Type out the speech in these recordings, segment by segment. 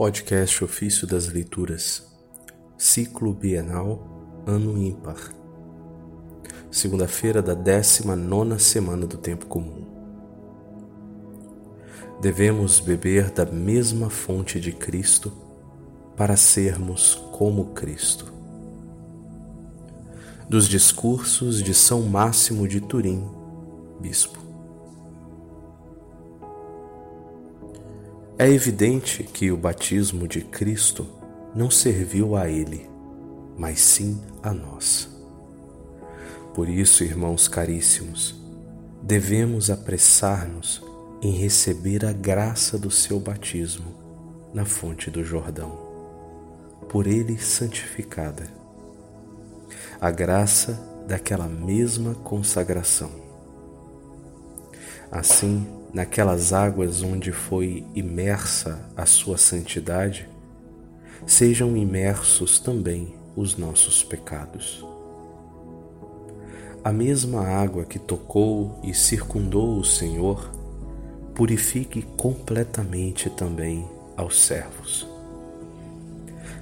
Podcast Ofício das Leituras, Ciclo Bienal, Ano Ímpar. Segunda-feira da 19 semana do Tempo Comum. Devemos beber da mesma fonte de Cristo para sermos como Cristo. Dos discursos de São Máximo de Turim, Bispo. É evidente que o batismo de Cristo não serviu a Ele, mas sim a nós. Por isso, irmãos caríssimos, devemos apressar-nos em receber a graça do seu batismo na fonte do Jordão, por Ele santificada. A graça daquela mesma consagração. Assim, naquelas águas onde foi imersa a sua santidade, sejam imersos também os nossos pecados. A mesma água que tocou e circundou o Senhor, purifique completamente também aos servos.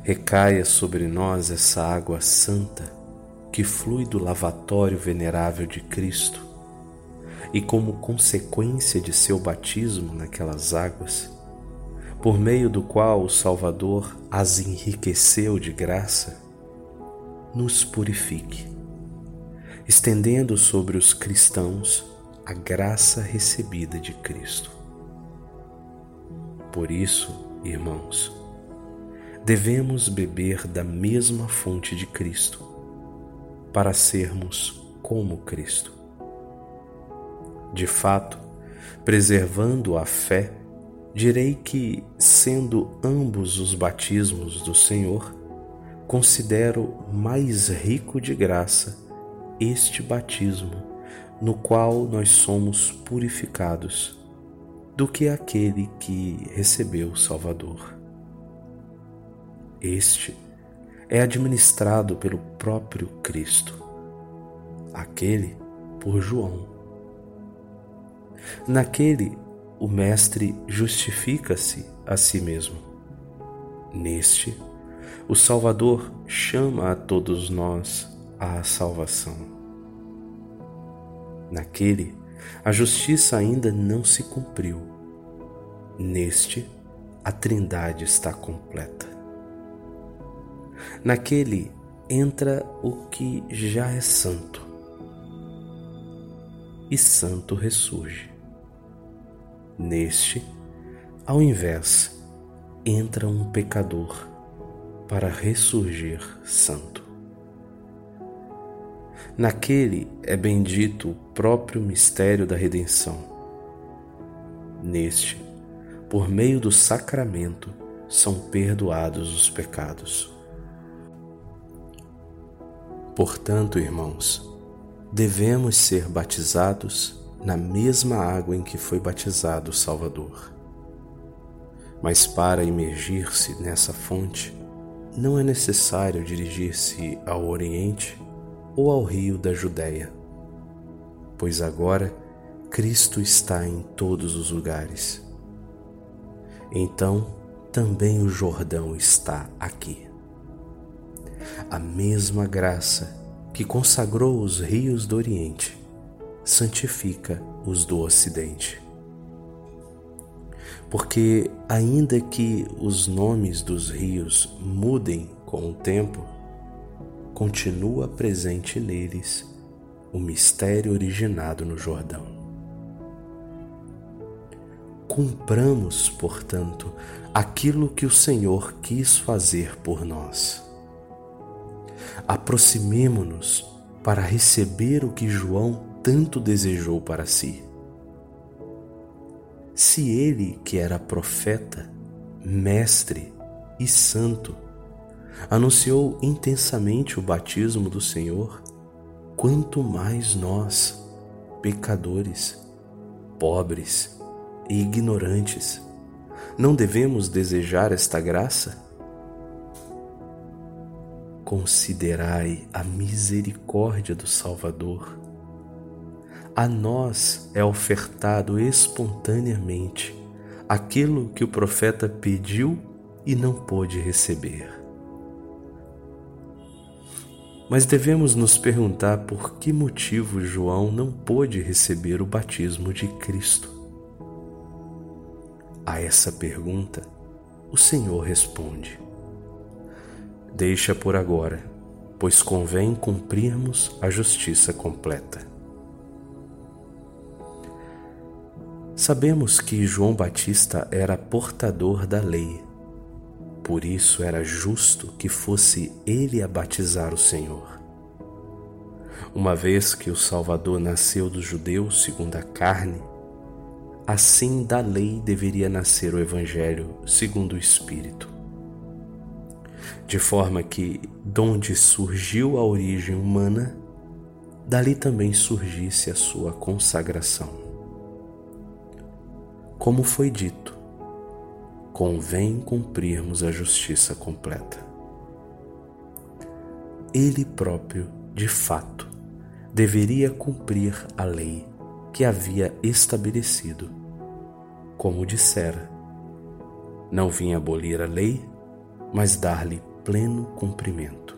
Recaia sobre nós essa água santa que flui do lavatório venerável de Cristo e como consequência de seu batismo naquelas águas, por meio do qual o Salvador as enriqueceu de graça, nos purifique, estendendo sobre os cristãos a graça recebida de Cristo. Por isso, irmãos, devemos beber da mesma fonte de Cristo, para sermos como Cristo. De fato, preservando a fé, direi que, sendo ambos os batismos do Senhor, considero mais rico de graça este batismo no qual nós somos purificados do que aquele que recebeu o Salvador. Este é administrado pelo próprio Cristo, aquele por João Naquele, o Mestre justifica-se a si mesmo. Neste, o Salvador chama a todos nós à salvação. Naquele, a justiça ainda não se cumpriu. Neste, a Trindade está completa. Naquele entra o que já é santo, e santo ressurge. Neste, ao invés, entra um pecador para ressurgir santo. Naquele é bendito o próprio mistério da redenção. Neste, por meio do sacramento, são perdoados os pecados. Portanto, irmãos, devemos ser batizados na mesma água em que foi batizado o Salvador. Mas para imergir-se nessa fonte, não é necessário dirigir-se ao Oriente ou ao rio da Judéia, pois agora Cristo está em todos os lugares. Então também o Jordão está aqui. A mesma graça que consagrou os rios do Oriente santifica os do Ocidente. Porque, ainda que os nomes dos rios mudem com o tempo, continua presente neles o mistério originado no Jordão. Cumpramos, portanto, aquilo que o Senhor quis fazer por nós. Aproximemo-nos para receber o que João tanto desejou para si. Se ele, que era profeta, mestre e santo, anunciou intensamente o batismo do Senhor, quanto mais nós, pecadores, pobres e ignorantes, não devemos desejar esta graça? Considerai a misericórdia do Salvador a nós é ofertado espontaneamente aquilo que o profeta pediu e não pôde receber. Mas devemos nos perguntar por que motivo João não pôde receber o batismo de Cristo. A essa pergunta, o Senhor responde: Deixa por agora, pois convém cumprirmos a justiça completa. Sabemos que João Batista era portador da lei, por isso era justo que fosse ele a batizar o Senhor. Uma vez que o Salvador nasceu dos judeus segundo a carne, assim da lei deveria nascer o Evangelho segundo o Espírito. De forma que, donde surgiu a origem humana, dali também surgisse a sua consagração. Como foi dito, convém cumprirmos a justiça completa. Ele próprio, de fato, deveria cumprir a lei que havia estabelecido, como dissera. Não vim abolir a lei, mas dar-lhe pleno cumprimento.